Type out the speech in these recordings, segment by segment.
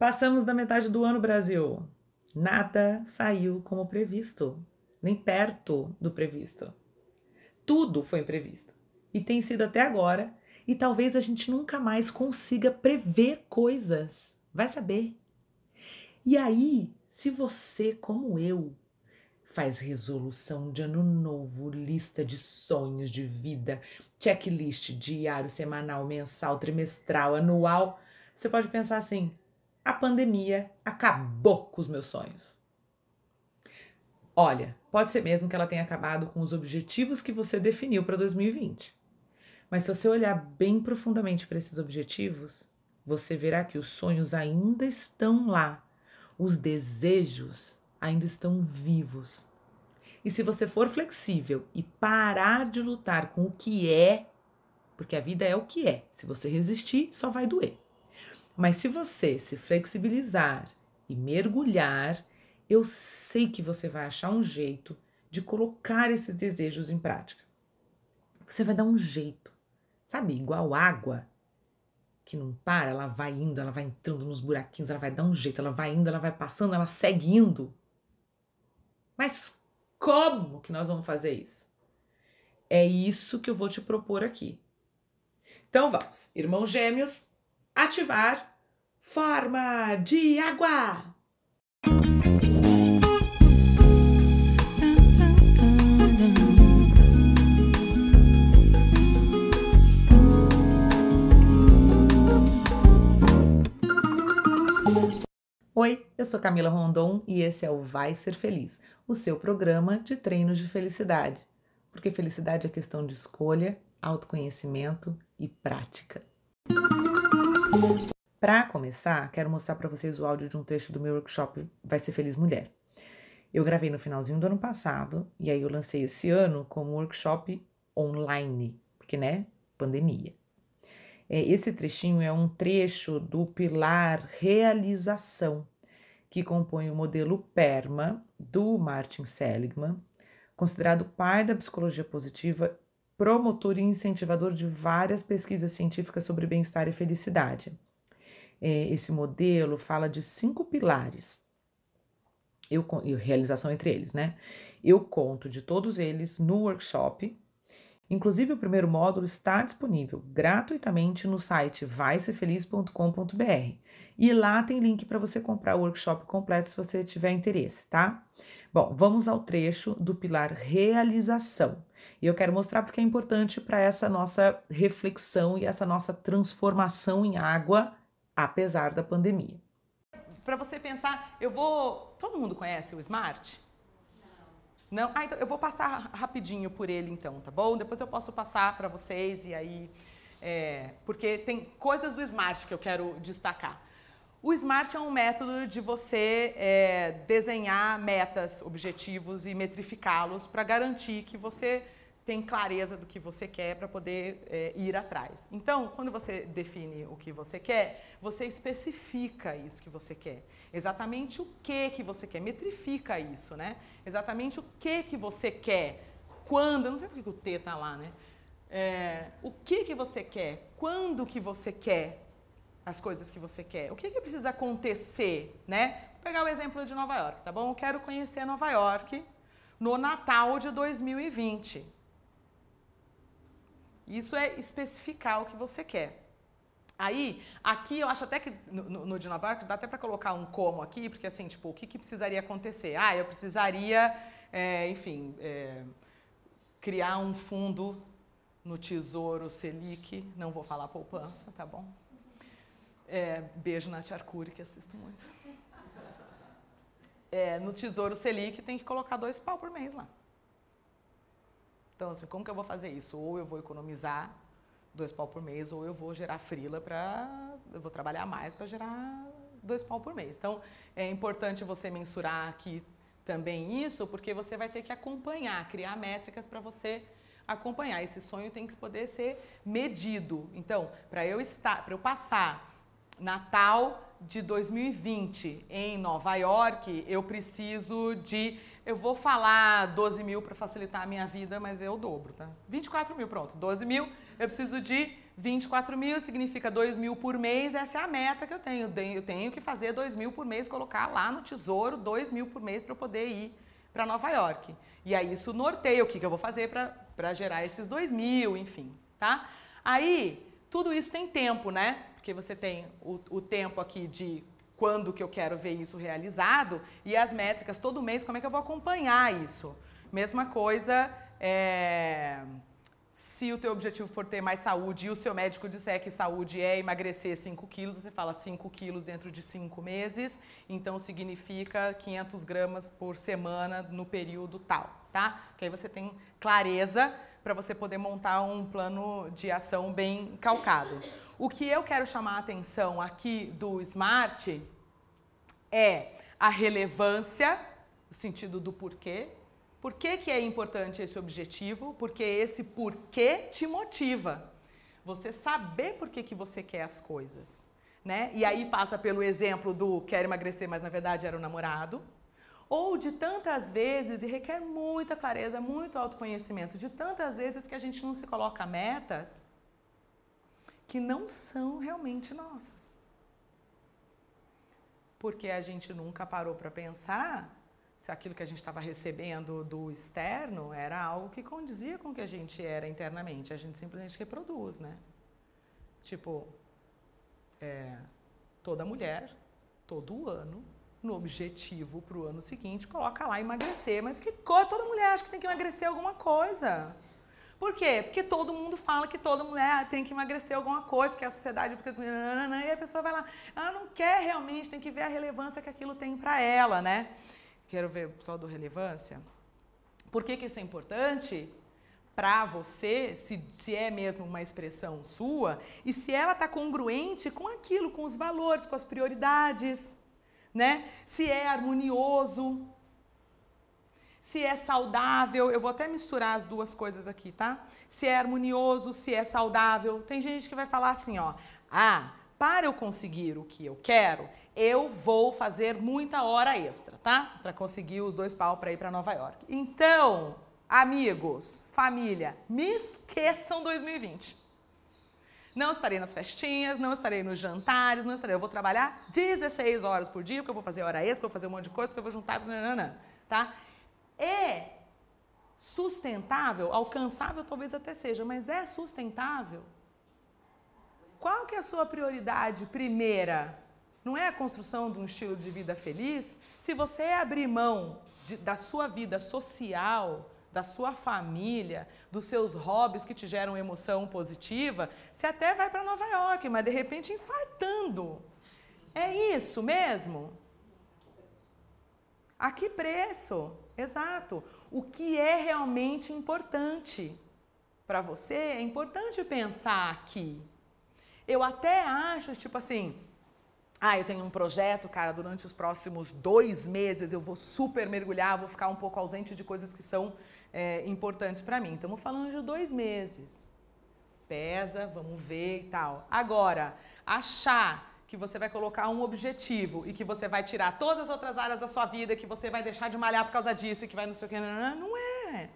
Passamos da metade do ano, Brasil. Nada saiu como previsto, nem perto do previsto. Tudo foi imprevisto e tem sido até agora, e talvez a gente nunca mais consiga prever coisas. Vai saber. E aí, se você, como eu, faz resolução de ano novo, lista de sonhos de vida, checklist diário, semanal, mensal, trimestral, anual, você pode pensar assim: a pandemia acabou com os meus sonhos. Olha, pode ser mesmo que ela tenha acabado com os objetivos que você definiu para 2020. Mas se você olhar bem profundamente para esses objetivos, você verá que os sonhos ainda estão lá, os desejos ainda estão vivos. E se você for flexível e parar de lutar com o que é, porque a vida é o que é, se você resistir, só vai doer. Mas se você se flexibilizar e mergulhar, eu sei que você vai achar um jeito de colocar esses desejos em prática. Você vai dar um jeito, sabe? Igual água que não para, ela vai indo, ela vai entrando nos buraquinhos, ela vai dar um jeito, ela vai indo, ela vai passando, ela segue indo. Mas como que nós vamos fazer isso? É isso que eu vou te propor aqui. Então vamos, irmãos gêmeos, ativar forma de água. Oi, eu sou Camila Rondon e esse é o Vai Ser Feliz, o seu programa de treinos de felicidade. Porque felicidade é questão de escolha, autoconhecimento e prática. Para começar, quero mostrar para vocês o áudio de um trecho do meu workshop Vai Ser Feliz Mulher. Eu gravei no finalzinho do ano passado e aí eu lancei esse ano como workshop online, porque né, pandemia. É, esse trechinho é um trecho do pilar realização, que compõe o modelo PERMA do Martin Seligman, considerado pai da psicologia positiva, promotor e incentivador de várias pesquisas científicas sobre bem-estar e felicidade. É, esse modelo fala de cinco pilares. Eu, e realização entre eles, né? Eu conto de todos eles no workshop Inclusive, o primeiro módulo está disponível gratuitamente no site vaiserfeliz.com.br. E lá tem link para você comprar o workshop completo se você tiver interesse, tá? Bom, vamos ao trecho do pilar realização. E eu quero mostrar porque é importante para essa nossa reflexão e essa nossa transformação em água, apesar da pandemia. Para você pensar, eu vou. Todo mundo conhece o Smart? Não? Ah, então eu vou passar rapidinho por ele então, tá bom? Depois eu posso passar para vocês e aí. É, porque tem coisas do Smart que eu quero destacar. O Smart é um método de você é, desenhar metas, objetivos e metrificá-los para garantir que você tem clareza do que você quer para poder é, ir atrás. Então, quando você define o que você quer, você especifica isso que você quer. Exatamente o que que você quer, metrifica isso, né? Exatamente o que que você quer, quando, eu não sei por que o T está lá, né? É, o que que você quer, quando que você quer as coisas que você quer, o que que precisa acontecer, né? Vou pegar o exemplo de Nova York, tá bom? Eu quero conhecer Nova York no Natal de 2020. Isso é especificar o que você quer. Aí, aqui eu acho até que no, no York dá até para colocar um como aqui, porque assim, tipo, o que, que precisaria acontecer? Ah, eu precisaria, é, enfim, é, criar um fundo no Tesouro Selic, não vou falar poupança, tá bom? É, beijo na Tia Arcuri, que assisto muito. É, no Tesouro Selic tem que colocar dois pau por mês lá. Então, assim, como que eu vou fazer isso? Ou eu vou economizar dois pau por mês, ou eu vou gerar frila para. Eu vou trabalhar mais para gerar dois pau por mês. Então, é importante você mensurar aqui também isso, porque você vai ter que acompanhar, criar métricas para você acompanhar. Esse sonho tem que poder ser medido. Então, para eu estar, para eu passar Natal de 2020 em Nova York, eu preciso de eu vou falar 12 mil para facilitar a minha vida, mas o dobro, tá? 24 mil, pronto. 12 mil, eu preciso de 24 mil significa 2 mil por mês, essa é a meta que eu tenho. Eu tenho que fazer 2 mil por mês, colocar lá no tesouro 2 mil por mês para eu poder ir para Nova York. E aí isso norteia o que, que eu vou fazer para gerar esses 2 mil, enfim, tá? Aí, tudo isso tem tempo, né? Porque você tem o, o tempo aqui de quando que eu quero ver isso realizado e as métricas todo mês, como é que eu vou acompanhar isso. Mesma coisa, é se o teu objetivo for ter mais saúde e o seu médico disser que saúde é emagrecer 5 quilos, você fala 5 quilos dentro de 5 meses, então significa 500 gramas por semana no período tal, tá? Que aí você tem clareza para você poder montar um plano de ação bem calcado. O que eu quero chamar a atenção aqui do SMART é a relevância, no sentido do porquê, por que, que é importante esse objetivo? Porque esse porquê te motiva. Você saber por que, que você quer as coisas. Né? E aí passa pelo exemplo do quer emagrecer, mas na verdade era o namorado. Ou de tantas vezes, e requer muita clareza, muito autoconhecimento, de tantas vezes que a gente não se coloca metas que não são realmente nossas. Porque a gente nunca parou para pensar se aquilo que a gente estava recebendo do externo era algo que condizia com o que a gente era internamente. A gente simplesmente reproduz, né? Tipo, é, toda mulher, todo ano, no objetivo para o ano seguinte, coloca lá emagrecer. Mas que coisa, toda mulher acha que tem que emagrecer alguma coisa. Por quê? Porque todo mundo fala que toda mulher tem que emagrecer alguma coisa, porque a sociedade, porque e a pessoa vai lá, ela não quer realmente, tem que ver a relevância que aquilo tem para ela, né? quero ver o pessoal do Relevância. Por que, que isso é importante? Para você, se, se é mesmo uma expressão sua, e se ela está congruente com aquilo, com os valores, com as prioridades, né? Se é harmonioso, se é saudável, eu vou até misturar as duas coisas aqui, tá? Se é harmonioso, se é saudável. Tem gente que vai falar assim, ó, ah, para eu conseguir o que eu quero, eu vou fazer muita hora extra, tá? Para conseguir os dois pau para ir para Nova York. Então, amigos, família, me esqueçam 2020. Não estarei nas festinhas, não estarei nos jantares, não estarei. Eu vou trabalhar 16 horas por dia, porque eu vou fazer hora extra, vou fazer um monte de coisa, porque eu vou juntar, nanana, tá? É sustentável, alcançável talvez até seja, mas é sustentável? Qual que é a sua prioridade primeira? não é a construção de um estilo de vida feliz, se você abrir mão de, da sua vida social, da sua família, dos seus hobbies que te geram emoção positiva, você até vai para Nova York, mas de repente infartando. É isso mesmo? A que preço? Exato. O que é realmente importante para você é importante pensar aqui. Eu até acho, tipo assim, ah, eu tenho um projeto, cara, durante os próximos dois meses eu vou super mergulhar, vou ficar um pouco ausente de coisas que são é, importantes para mim. Estamos falando de dois meses. Pesa, vamos ver e tal. Agora, achar que você vai colocar um objetivo e que você vai tirar todas as outras áreas da sua vida, que você vai deixar de malhar por causa disso, que vai não sei o que, não é.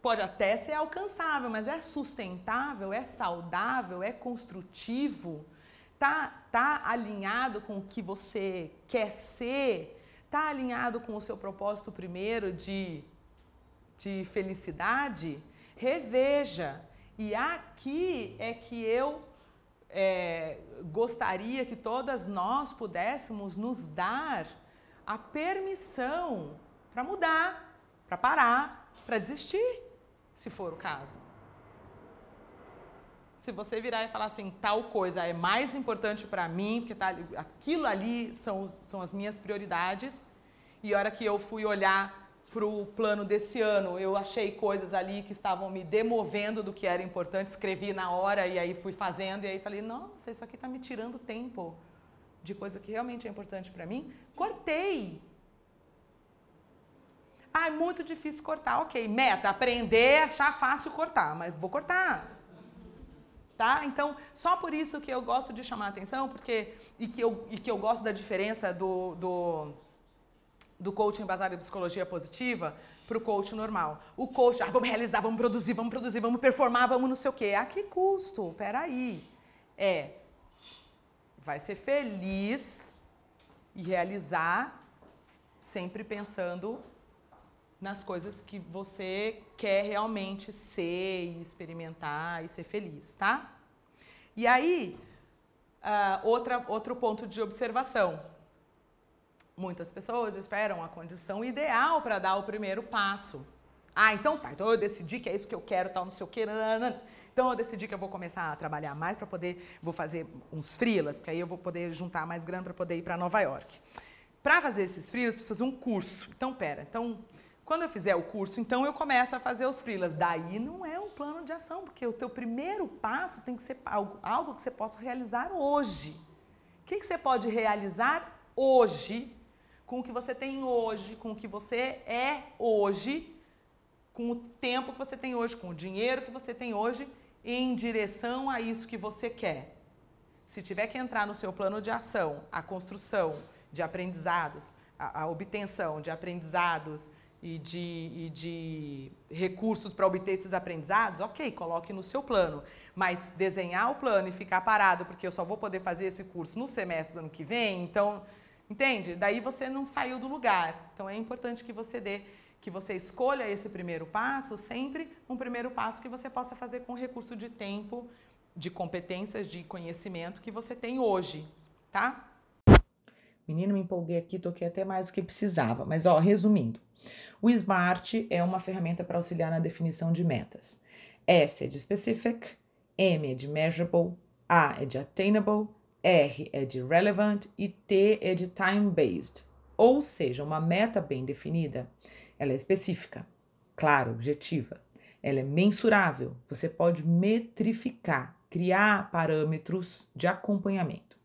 Pode até ser alcançável, mas é sustentável, é saudável, é construtivo Tá, tá alinhado com o que você quer ser? Tá alinhado com o seu propósito primeiro de, de felicidade? Reveja. E aqui é que eu é, gostaria que todas nós pudéssemos nos dar a permissão para mudar, para parar, para desistir, se for o caso se você virar e falar assim, tal coisa é mais importante para mim, porque tá, aquilo ali são, são as minhas prioridades, e a hora que eu fui olhar para o plano desse ano, eu achei coisas ali que estavam me demovendo do que era importante, escrevi na hora e aí fui fazendo, e aí falei, nossa, isso aqui está me tirando tempo de coisa que realmente é importante para mim. Cortei. Ah, é muito difícil cortar. Ok, meta, aprender, achar fácil cortar, mas vou cortar tá? Então, só por isso que eu gosto de chamar a atenção, porque e que eu, e que eu gosto da diferença do, do, do coaching baseado em psicologia positiva para o coach normal. O coach, ah, vamos realizar, vamos produzir, vamos produzir, vamos performar, vamos não sei o quê. A que custo? Peraí. É, vai ser feliz e realizar sempre pensando nas coisas que você quer realmente ser e experimentar e ser feliz, tá? E aí, uh, outra, outro ponto de observação. Muitas pessoas esperam a condição ideal para dar o primeiro passo. Ah, então tá, então eu decidi que é isso que eu quero, tal, não sei o que. Então eu decidi que eu vou começar a trabalhar mais para poder, vou fazer uns frilas, porque aí eu vou poder juntar mais grana para poder ir para Nova York. Para fazer esses frilas, preciso fazer um curso. Então, pera, então quando eu fizer o curso, então eu começo a fazer os frilas. Daí não é um plano de ação, porque o teu primeiro passo tem que ser algo, algo que você possa realizar hoje. O que, que você pode realizar hoje, com o que você tem hoje, com o que você é hoje, com o tempo que você tem hoje, com o dinheiro que você tem hoje, em direção a isso que você quer. Se tiver que entrar no seu plano de ação, a construção de aprendizados, a, a obtenção de aprendizados, e de, e de recursos para obter esses aprendizados, ok, coloque no seu plano. Mas desenhar o plano e ficar parado, porque eu só vou poder fazer esse curso no semestre do ano que vem, então, entende? Daí você não saiu do lugar. Então é importante que você dê, que você escolha esse primeiro passo, sempre um primeiro passo que você possa fazer com recurso de tempo, de competências, de conhecimento que você tem hoje, tá? Menino, me empolguei aqui, toquei até mais do que precisava. Mas, ó, resumindo. O SMART é uma ferramenta para auxiliar na definição de metas. S é de specific, M é de measurable, A é de attainable, R é de relevant e T é de time-based. Ou seja, uma meta bem definida, ela é específica, clara, objetiva. Ela é mensurável, você pode metrificar, criar parâmetros de acompanhamento.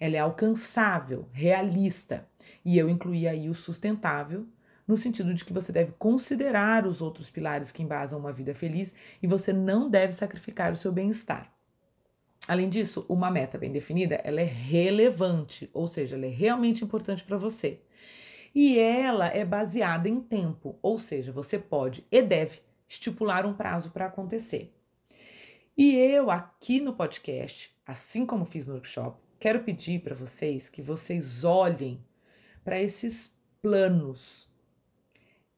Ela é alcançável, realista, e eu incluí aí o sustentável, no sentido de que você deve considerar os outros pilares que embasam uma vida feliz e você não deve sacrificar o seu bem-estar. Além disso, uma meta bem definida, ela é relevante, ou seja, ela é realmente importante para você. E ela é baseada em tempo, ou seja, você pode e deve estipular um prazo para acontecer. E eu aqui no podcast, assim como fiz no workshop, quero pedir para vocês que vocês olhem para esses planos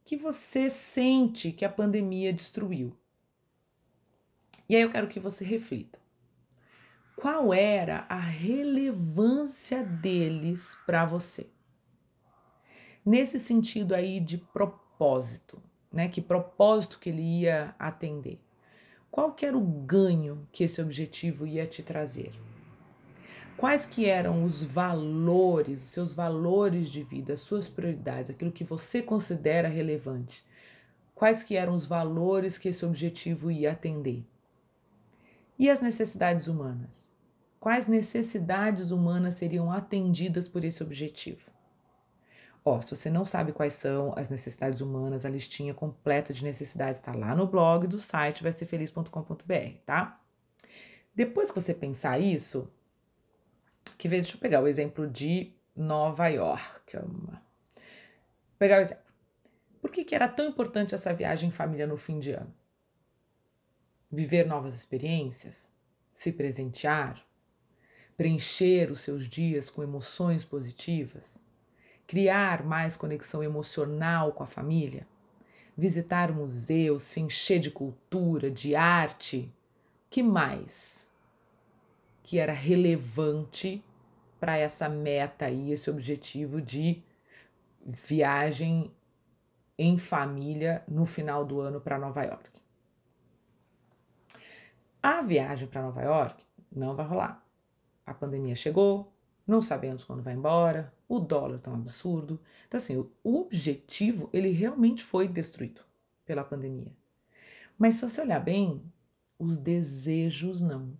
que você sente que a pandemia destruiu. E aí eu quero que você reflita. Qual era a relevância deles para você? Nesse sentido aí de propósito, né? Que propósito que ele ia atender? Qual que era o ganho que esse objetivo ia te trazer? quais que eram os valores, os seus valores de vida, as suas prioridades, aquilo que você considera relevante. Quais que eram os valores que esse objetivo ia atender? E as necessidades humanas? Quais necessidades humanas seriam atendidas por esse objetivo? Ó, se você não sabe quais são as necessidades humanas, a listinha completa de necessidades está lá no blog do site vai ser tá? Depois que você pensar isso, que ver, deixa eu pegar o exemplo de Nova York. Vou pegar o exemplo. Por que, que era tão importante essa viagem em família no fim de ano? Viver novas experiências? Se presentear? Preencher os seus dias com emoções positivas? Criar mais conexão emocional com a família? Visitar museus, se encher de cultura, de arte? que mais? Que era relevante para essa meta aí, esse objetivo de viagem em família no final do ano para Nova York. A viagem para Nova York não vai rolar. A pandemia chegou, não sabemos quando vai embora, o dólar está um absurdo. Então, assim, o objetivo, ele realmente foi destruído pela pandemia. Mas se você olhar bem, os desejos não.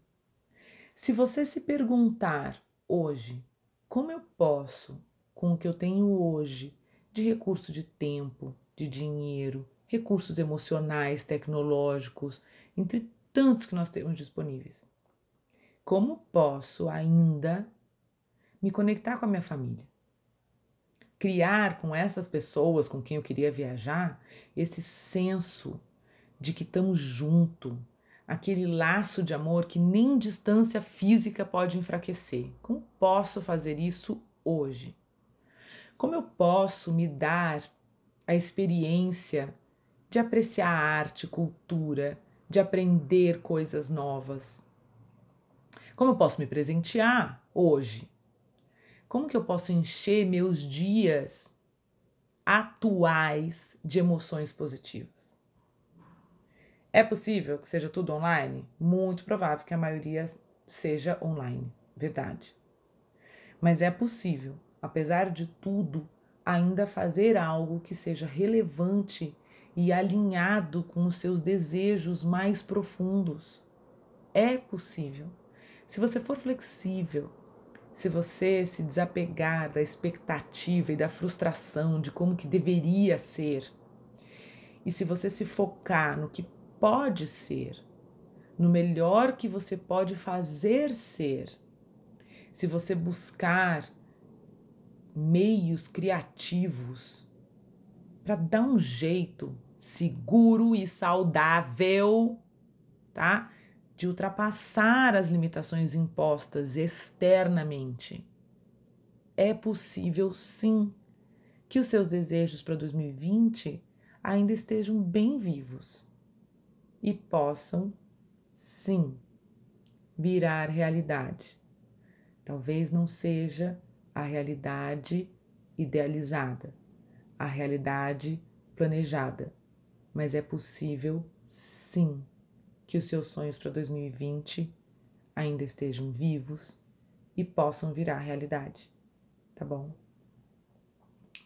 Se você se perguntar hoje? Como eu posso, com o que eu tenho hoje, de recurso de tempo, de dinheiro, recursos emocionais, tecnológicos, entre tantos que nós temos disponíveis, como posso ainda me conectar com a minha família? criar com essas pessoas com quem eu queria viajar esse senso de que estamos junto, aquele laço de amor que nem distância física pode enfraquecer. Como posso fazer isso hoje? Como eu posso me dar a experiência de apreciar arte, cultura, de aprender coisas novas? Como eu posso me presentear hoje? Como que eu posso encher meus dias atuais de emoções positivas? É possível que seja tudo online? Muito provável que a maioria seja online, verdade. Mas é possível, apesar de tudo, ainda fazer algo que seja relevante e alinhado com os seus desejos mais profundos. É possível. Se você for flexível, se você se desapegar da expectativa e da frustração de como que deveria ser, e se você se focar no que pode ser, no melhor que você pode fazer ser, se você buscar meios criativos para dar um jeito seguro e saudável, tá? De ultrapassar as limitações impostas externamente. É possível sim que os seus desejos para 2020 ainda estejam bem vivos e possam sim virar realidade. Talvez não seja a realidade idealizada, a realidade planejada, mas é possível sim que os seus sonhos para 2020 ainda estejam vivos e possam virar realidade, tá bom?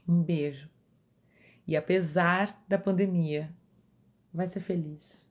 Um beijo. E apesar da pandemia, vai ser feliz.